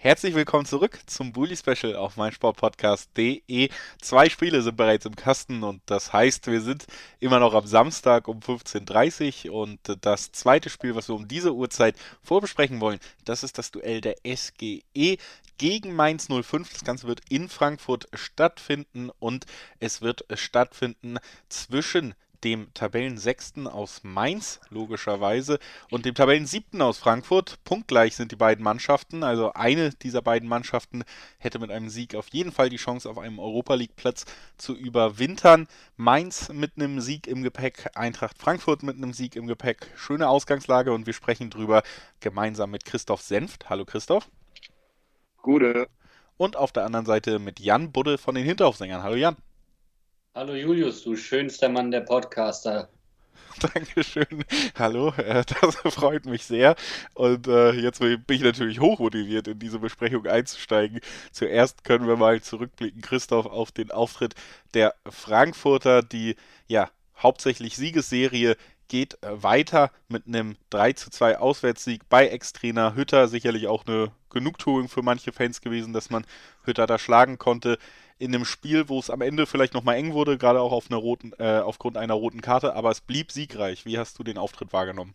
Herzlich willkommen zurück zum Bully Special auf meinsportpodcast.de. Zwei Spiele sind bereits im Kasten und das heißt, wir sind immer noch am Samstag um 15.30 Uhr und das zweite Spiel, was wir um diese Uhrzeit vorbesprechen wollen, das ist das Duell der SGE gegen Mainz 05. Das Ganze wird in Frankfurt stattfinden und es wird stattfinden zwischen dem Tabellensechsten aus Mainz, logischerweise, und dem Tabellensiebten aus Frankfurt. Punktgleich sind die beiden Mannschaften. Also eine dieser beiden Mannschaften hätte mit einem Sieg auf jeden Fall die Chance, auf einem Europa League-Platz zu überwintern. Mainz mit einem Sieg im Gepäck, Eintracht Frankfurt mit einem Sieg im Gepäck. Schöne Ausgangslage und wir sprechen drüber gemeinsam mit Christoph Senft. Hallo Christoph. Gute. Und auf der anderen Seite mit Jan Budde von den Hinterhofsängern. Hallo Jan. Hallo Julius, du schönster Mann der Podcaster. Dankeschön. Hallo, äh, das freut mich sehr. Und äh, jetzt bin ich natürlich hochmotiviert, in diese Besprechung einzusteigen. Zuerst können wir mal zurückblicken, Christoph, auf den Auftritt der Frankfurter, die ja hauptsächlich Siegesserie geht äh, weiter mit einem 3 zu 2 Auswärtssieg bei Ex-Trainer Hütter. Sicherlich auch eine Genugtuung für manche Fans gewesen, dass man Hütter da schlagen konnte in einem Spiel, wo es am Ende vielleicht nochmal eng wurde, gerade auch auf einer roten, äh, aufgrund einer roten Karte, aber es blieb siegreich. Wie hast du den Auftritt wahrgenommen?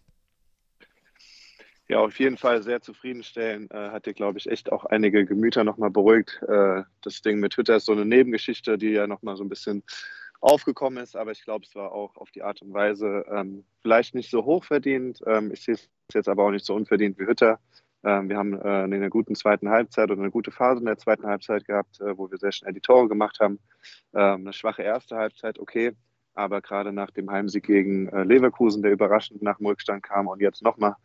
Ja, auf jeden Fall sehr zufriedenstellend. Äh, hat dir, glaube ich, echt auch einige Gemüter nochmal beruhigt. Äh, das Ding mit Hütter ist so eine Nebengeschichte, die ja nochmal so ein bisschen aufgekommen ist, aber ich glaube, es war auch auf die Art und Weise ähm, vielleicht nicht so hoch verdient. Ähm, ich sehe es jetzt aber auch nicht so unverdient wie Hütter. Ähm, wir haben äh, eine gute zweiten Halbzeit oder eine gute Phase in der zweiten Halbzeit gehabt, äh, wo wir sehr schnell die Tore gemacht haben. Ähm, eine schwache erste Halbzeit, okay. Aber gerade nach dem Heimsieg gegen äh, Leverkusen, der überraschend nach dem Rückstand kam und jetzt nochmal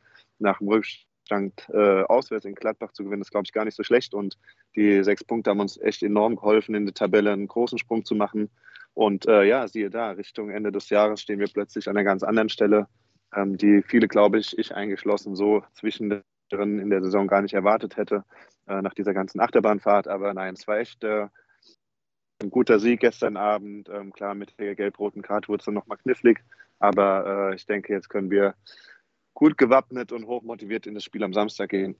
nach dem Rückstand äh, auswärts in Gladbach zu gewinnen, ist, glaube ich, gar nicht so schlecht. Und die sechs Punkte haben uns echt enorm geholfen, in der Tabelle einen großen Sprung zu machen. Und äh, ja, siehe da, Richtung Ende des Jahres stehen wir plötzlich an einer ganz anderen Stelle, ähm, die viele, glaube ich, ich eingeschlossen, so zwischen in der Saison gar nicht erwartet hätte, äh, nach dieser ganzen Achterbahnfahrt. Aber nein, es war echt äh, ein guter Sieg gestern Abend. Ähm, klar, mit der gelb-roten Karte wurde es dann nochmal knifflig. Aber äh, ich denke, jetzt können wir gut gewappnet und hochmotiviert in das Spiel am Samstag gehen.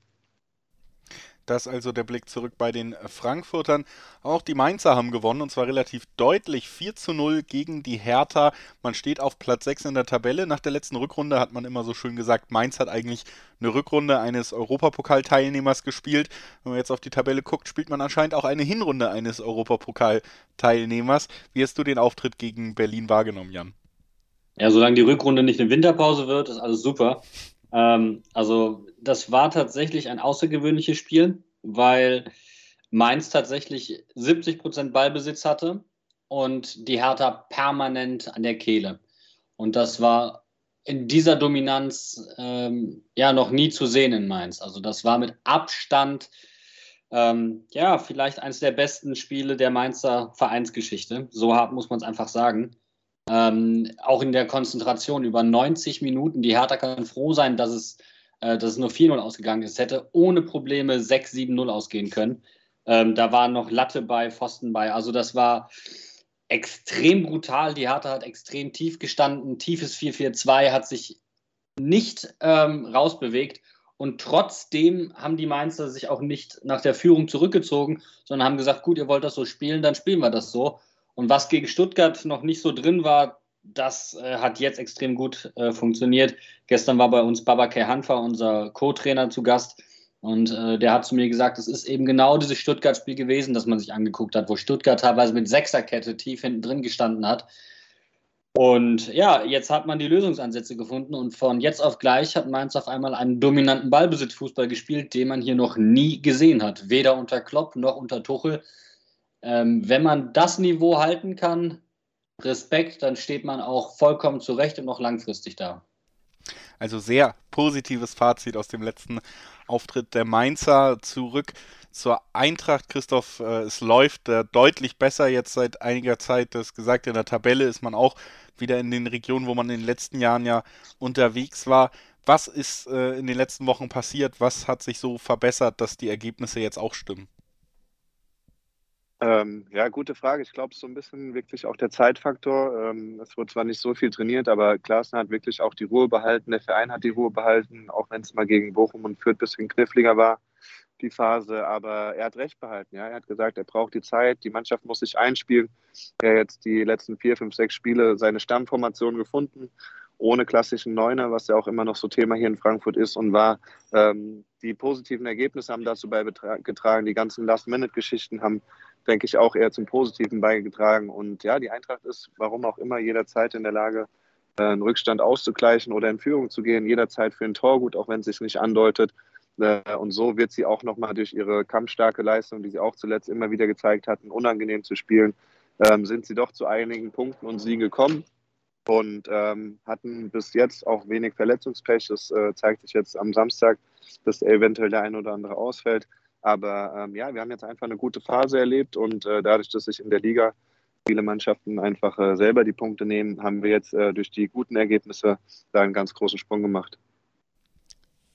Das also der Blick zurück bei den Frankfurtern. Auch die Mainzer haben gewonnen und zwar relativ deutlich 4 zu 0 gegen die Hertha. Man steht auf Platz 6 in der Tabelle. Nach der letzten Rückrunde hat man immer so schön gesagt, Mainz hat eigentlich eine Rückrunde eines Europapokalteilnehmers gespielt. Wenn man jetzt auf die Tabelle guckt, spielt man anscheinend auch eine Hinrunde eines Europapokalteilnehmers. Wie hast du den Auftritt gegen Berlin wahrgenommen, Jan? Ja, solange die Rückrunde nicht eine Winterpause wird, ist alles super. Ähm, also das war tatsächlich ein außergewöhnliches Spiel, weil Mainz tatsächlich 70 Prozent Ballbesitz hatte und die Hertha permanent an der Kehle. Und das war in dieser Dominanz ähm, ja noch nie zu sehen in Mainz. Also das war mit Abstand ähm, ja vielleicht eines der besten Spiele der Mainzer Vereinsgeschichte. So hart muss man es einfach sagen. Ähm, auch in der Konzentration über 90 Minuten. Die Hertha kann froh sein, dass es, äh, dass es nur 4-0 ausgegangen ist. Hätte ohne Probleme 6-7-0 ausgehen können. Ähm, da war noch Latte bei, Pfosten bei. Also das war extrem brutal. Die Hertha hat extrem tief gestanden. Tiefes 4-4-2 hat sich nicht ähm, rausbewegt. Und trotzdem haben die Mainzer sich auch nicht nach der Führung zurückgezogen, sondern haben gesagt, gut, ihr wollt das so spielen, dann spielen wir das so. Und was gegen Stuttgart noch nicht so drin war, das äh, hat jetzt extrem gut äh, funktioniert. Gestern war bei uns Babakay Hanfa, unser Co-Trainer, zu Gast. Und äh, der hat zu mir gesagt, es ist eben genau dieses Stuttgart-Spiel gewesen, das man sich angeguckt hat, wo Stuttgart teilweise mit Sechserkette tief hinten drin gestanden hat. Und ja, jetzt hat man die Lösungsansätze gefunden und von jetzt auf gleich hat Mainz auf einmal einen dominanten Ballbesitzfußball gespielt, den man hier noch nie gesehen hat. Weder unter Klopp noch unter Tuchel. Ähm, wenn man das Niveau halten kann, Respekt, dann steht man auch vollkommen zurecht und noch langfristig da. Also sehr positives Fazit aus dem letzten Auftritt der Mainzer zurück zur Eintracht. Christoph, äh, es läuft äh, deutlich besser jetzt seit einiger Zeit. Das gesagt, in der Tabelle ist man auch wieder in den Regionen, wo man in den letzten Jahren ja unterwegs war. Was ist äh, in den letzten Wochen passiert? Was hat sich so verbessert, dass die Ergebnisse jetzt auch stimmen? Ähm, ja, gute Frage. Ich glaube, so ein bisschen wirklich auch der Zeitfaktor. Ähm, es wurde zwar nicht so viel trainiert, aber Klaassen hat wirklich auch die Ruhe behalten. Der Verein hat die Ruhe behalten, auch wenn es mal gegen Bochum und Fürth ein bisschen kniffliger war, die Phase. Aber er hat recht behalten. Ja? Er hat gesagt, er braucht die Zeit, die Mannschaft muss sich einspielen. Er hat jetzt die letzten vier, fünf, sechs Spiele seine Stammformation gefunden ohne klassischen Neuner, was ja auch immer noch so Thema hier in Frankfurt ist und war. Ähm, die positiven Ergebnisse haben dazu beigetragen. Die ganzen Last-Minute-Geschichten haben, denke ich, auch eher zum Positiven beigetragen. Und ja, die Eintracht ist, warum auch immer, jederzeit in der Lage, äh, einen Rückstand auszugleichen oder in Führung zu gehen, jederzeit für ein Tor gut, auch wenn es sich nicht andeutet. Äh, und so wird sie auch nochmal durch ihre kampfstarke Leistung, die sie auch zuletzt immer wieder gezeigt hatten, unangenehm zu spielen, ähm, sind sie doch zu einigen Punkten und Siegen gekommen und ähm, hatten bis jetzt auch wenig Verletzungspech. Das äh, zeigt sich jetzt am Samstag, dass eventuell der ein oder andere ausfällt. Aber ähm, ja, wir haben jetzt einfach eine gute Phase erlebt und äh, dadurch, dass sich in der Liga viele Mannschaften einfach äh, selber die Punkte nehmen, haben wir jetzt äh, durch die guten Ergebnisse da einen ganz großen Sprung gemacht.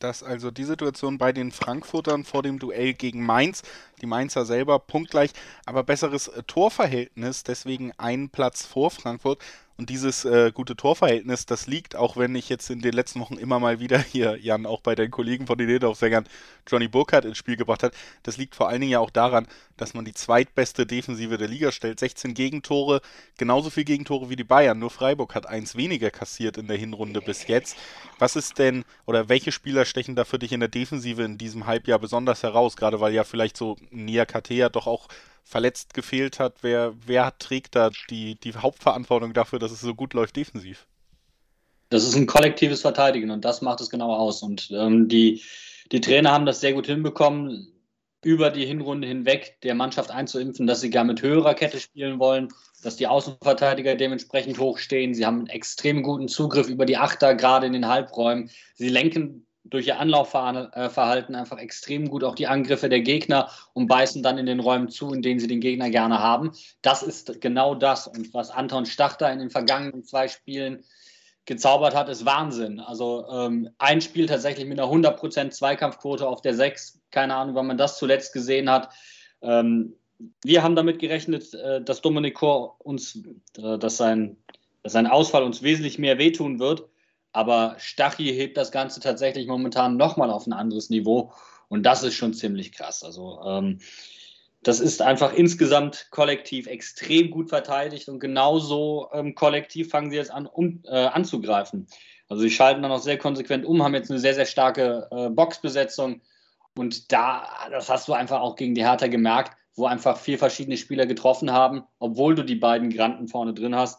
Dass also die Situation bei den Frankfurtern vor dem Duell gegen Mainz, die Mainzer selber punktgleich, aber besseres äh, Torverhältnis, deswegen einen Platz vor Frankfurt, und dieses äh, gute Torverhältnis, das liegt, auch wenn ich jetzt in den letzten Wochen immer mal wieder hier, Jan, auch bei den Kollegen von den Niederaufsängern Johnny Burkhardt ins Spiel gebracht hat, das liegt vor allen Dingen ja auch daran, dass man die zweitbeste Defensive der Liga stellt. 16 Gegentore, genauso viel Gegentore wie die Bayern. Nur Freiburg hat eins weniger kassiert in der Hinrunde bis jetzt. Was ist denn, oder welche Spieler stechen da für dich in der Defensive in diesem Halbjahr besonders heraus? Gerade weil ja vielleicht so Nia Katea doch auch verletzt gefehlt hat, wer, wer trägt da die, die Hauptverantwortung dafür, dass es so gut läuft defensiv? Das ist ein kollektives Verteidigen und das macht es genau aus. Und ähm, die, die Trainer haben das sehr gut hinbekommen, über die Hinrunde hinweg der Mannschaft einzuimpfen, dass sie gar mit höherer Kette spielen wollen, dass die Außenverteidiger dementsprechend hochstehen. Sie haben einen extrem guten Zugriff über die Achter, gerade in den Halbräumen. Sie lenken durch ihr Anlaufverhalten einfach extrem gut auch die Angriffe der Gegner und beißen dann in den Räumen zu, in denen sie den Gegner gerne haben. Das ist genau das. Und was Anton Stachter in den vergangenen zwei Spielen gezaubert hat, ist Wahnsinn. Also ähm, ein Spiel tatsächlich mit einer 100% Zweikampfquote auf der 6. Keine Ahnung, wann man das zuletzt gesehen hat. Ähm, wir haben damit gerechnet, äh, dass Dominik Kor uns, äh, dass, sein, dass sein Ausfall uns wesentlich mehr wehtun wird. Aber Stachy hebt das Ganze tatsächlich momentan nochmal auf ein anderes Niveau. Und das ist schon ziemlich krass. Also ähm, das ist einfach insgesamt kollektiv extrem gut verteidigt und genauso ähm, kollektiv fangen sie jetzt an, um, äh, anzugreifen. Also sie schalten dann auch sehr konsequent um, haben jetzt eine sehr, sehr starke äh, Boxbesetzung. Und da, das hast du einfach auch gegen die Hertha gemerkt, wo einfach vier verschiedene Spieler getroffen haben, obwohl du die beiden Granten vorne drin hast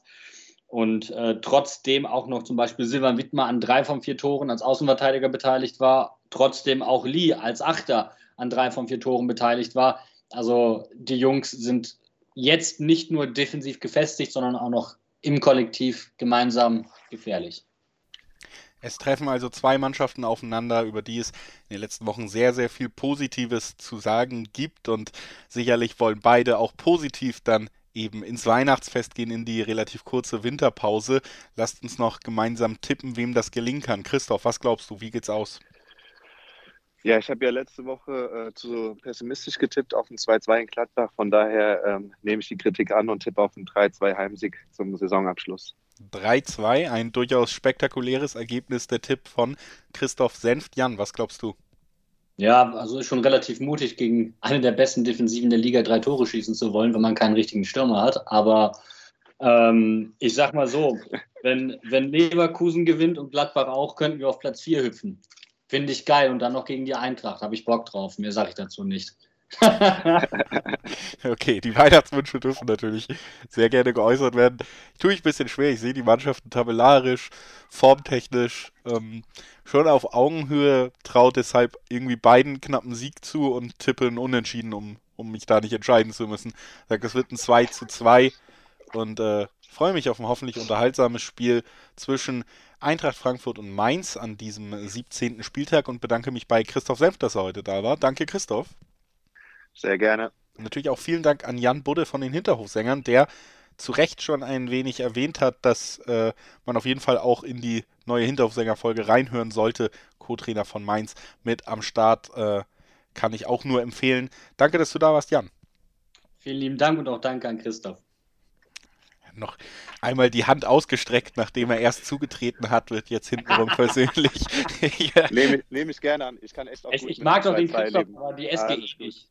und äh, trotzdem auch noch zum Beispiel Silvan Wittmer an drei von vier Toren als Außenverteidiger beteiligt war, trotzdem auch Lee als Achter an drei von vier Toren beteiligt war. Also die Jungs sind jetzt nicht nur defensiv gefestigt, sondern auch noch im Kollektiv gemeinsam gefährlich. Es treffen also zwei Mannschaften aufeinander, über die es in den letzten Wochen sehr, sehr viel Positives zu sagen gibt und sicherlich wollen beide auch positiv dann eben ins Weihnachtsfest gehen, in die relativ kurze Winterpause. Lasst uns noch gemeinsam tippen, wem das gelingen kann. Christoph, was glaubst du? Wie geht's aus? Ja, ich habe ja letzte Woche äh, zu pessimistisch getippt auf ein 2-2 in Gladbach. Von daher ähm, nehme ich die Kritik an und tippe auf einen 3-2 Heimsieg zum Saisonabschluss. 3-2, ein durchaus spektakuläres Ergebnis, der Tipp von Christoph Senft. Jan, was glaubst du? Ja, also ist schon relativ mutig, gegen eine der besten Defensiven der Liga drei Tore schießen zu wollen, wenn man keinen richtigen Stürmer hat. Aber ähm, ich sag mal so, wenn, wenn Leverkusen gewinnt und Gladbach auch, könnten wir auf Platz 4 hüpfen. Finde ich geil. Und dann noch gegen die Eintracht. Habe ich Bock drauf. Mehr sage ich dazu nicht. okay, die Weihnachtswünsche dürfen natürlich sehr gerne geäußert werden. Tue ich ein bisschen schwer. Ich sehe die Mannschaften tabellarisch, formtechnisch ähm, schon auf Augenhöhe, traut deshalb irgendwie beiden knappen Sieg zu und tippe einen Unentschieden, um, um mich da nicht entscheiden zu müssen. Sag, es wird ein 2 zu 2 und äh, freue mich auf ein hoffentlich unterhaltsames Spiel zwischen Eintracht Frankfurt und Mainz an diesem 17. Spieltag und bedanke mich bei Christoph Senf, dass er heute da war. Danke, Christoph. Sehr gerne. Natürlich auch vielen Dank an Jan Budde von den Hinterhofsängern, der zu Recht schon ein wenig erwähnt hat, dass äh, man auf jeden Fall auch in die neue Hinterhofsänger-Folge reinhören sollte. Co-Trainer von Mainz mit am Start. Äh, kann ich auch nur empfehlen. Danke, dass du da warst, Jan. Vielen lieben Dank und auch danke an Christoph noch einmal die Hand ausgestreckt, nachdem er erst zugetreten hat, wird jetzt hintenrum persönlich. ja. Nehme nehm ich gerne an. Ich kann echt auch Ich, ich mag doch den Christoph, aber die SGE nicht.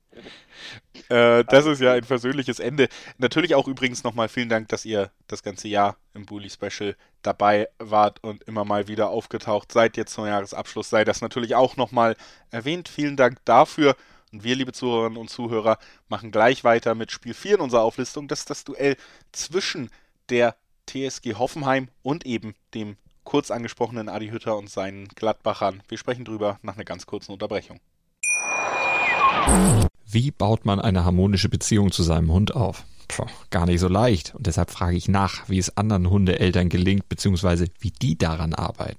Äh, das ist ja ein versöhnliches Ende. Natürlich auch übrigens nochmal vielen Dank, dass ihr das ganze Jahr im Bully Special dabei wart und immer mal wieder aufgetaucht seid. Jetzt zum Jahresabschluss sei das natürlich auch nochmal erwähnt. Vielen Dank dafür. Und wir, liebe Zuhörerinnen und Zuhörer, machen gleich weiter mit Spiel 4 in unserer Auflistung. Das ist das Duell zwischen der TSG Hoffenheim und eben dem kurz angesprochenen Adi Hütter und seinen Gladbachern. Wir sprechen drüber nach einer ganz kurzen Unterbrechung. Wie baut man eine harmonische Beziehung zu seinem Hund auf? Puh, gar nicht so leicht. Und deshalb frage ich nach, wie es anderen Hundeeltern gelingt, beziehungsweise wie die daran arbeiten.